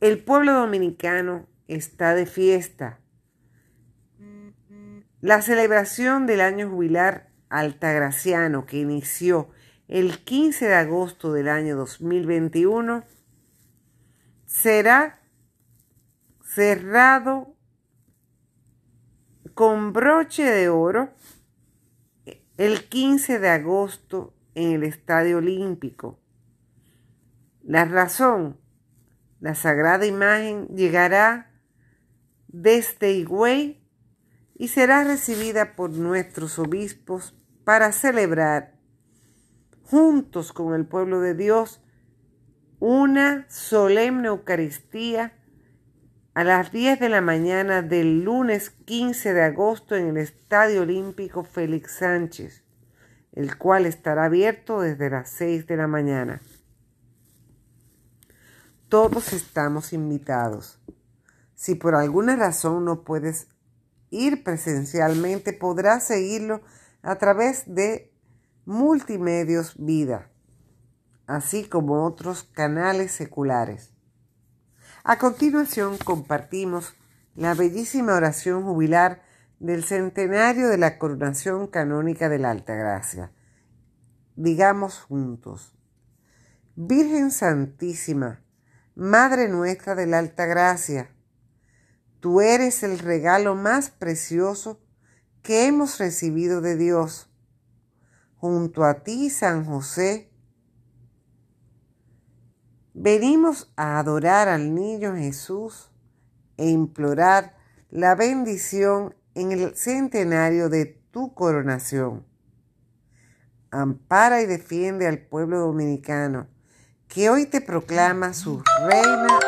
El pueblo dominicano está de fiesta. La celebración del año jubilar altagraciano que inició el 15 de agosto del año 2021 será cerrado con broche de oro el 15 de agosto en el Estadio Olímpico. La razón, la sagrada imagen llegará desde Higüey y será recibida por nuestros obispos para celebrar juntos con el pueblo de Dios una solemne Eucaristía a las 10 de la mañana del lunes 15 de agosto en el Estadio Olímpico Félix Sánchez, el cual estará abierto desde las 6 de la mañana. Todos estamos invitados. Si por alguna razón no puedes ir presencialmente, podrás seguirlo a través de Multimedios Vida, así como otros canales seculares. A continuación compartimos la bellísima oración jubilar del centenario de la coronación canónica de la Alta Gracia. Digamos juntos, Virgen Santísima, Madre nuestra de la Alta Gracia, Tú eres el regalo más precioso que hemos recibido de Dios. Junto a ti, San José, venimos a adorar al niño Jesús e implorar la bendición en el centenario de tu coronación. Ampara y defiende al pueblo dominicano, que hoy te proclama su reina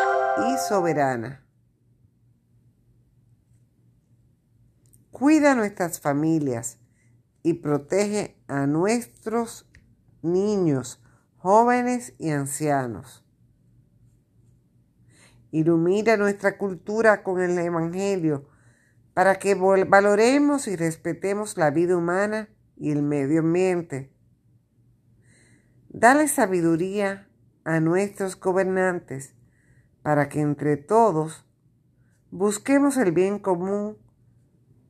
y soberana. Cuida nuestras familias y protege a nuestros niños, jóvenes y ancianos. Ilumina nuestra cultura con el Evangelio para que valoremos y respetemos la vida humana y el medio ambiente. Dale sabiduría a nuestros gobernantes para que entre todos busquemos el bien común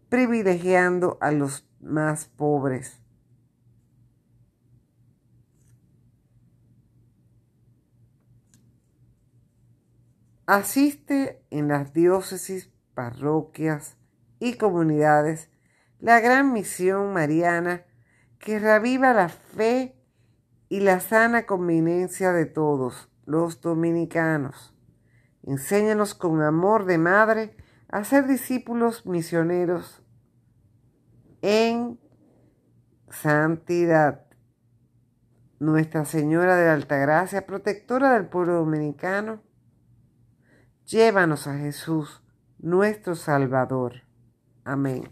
privilegiando a los más pobres. Asiste en las diócesis, parroquias y comunidades la gran misión mariana que reviva la fe y la sana conveniencia de todos los dominicanos. Enséñanos con amor de madre a ser discípulos misioneros en santidad. Nuestra Señora de la Altagracia, protectora del pueblo dominicano, llévanos a Jesús, nuestro Salvador. Amén.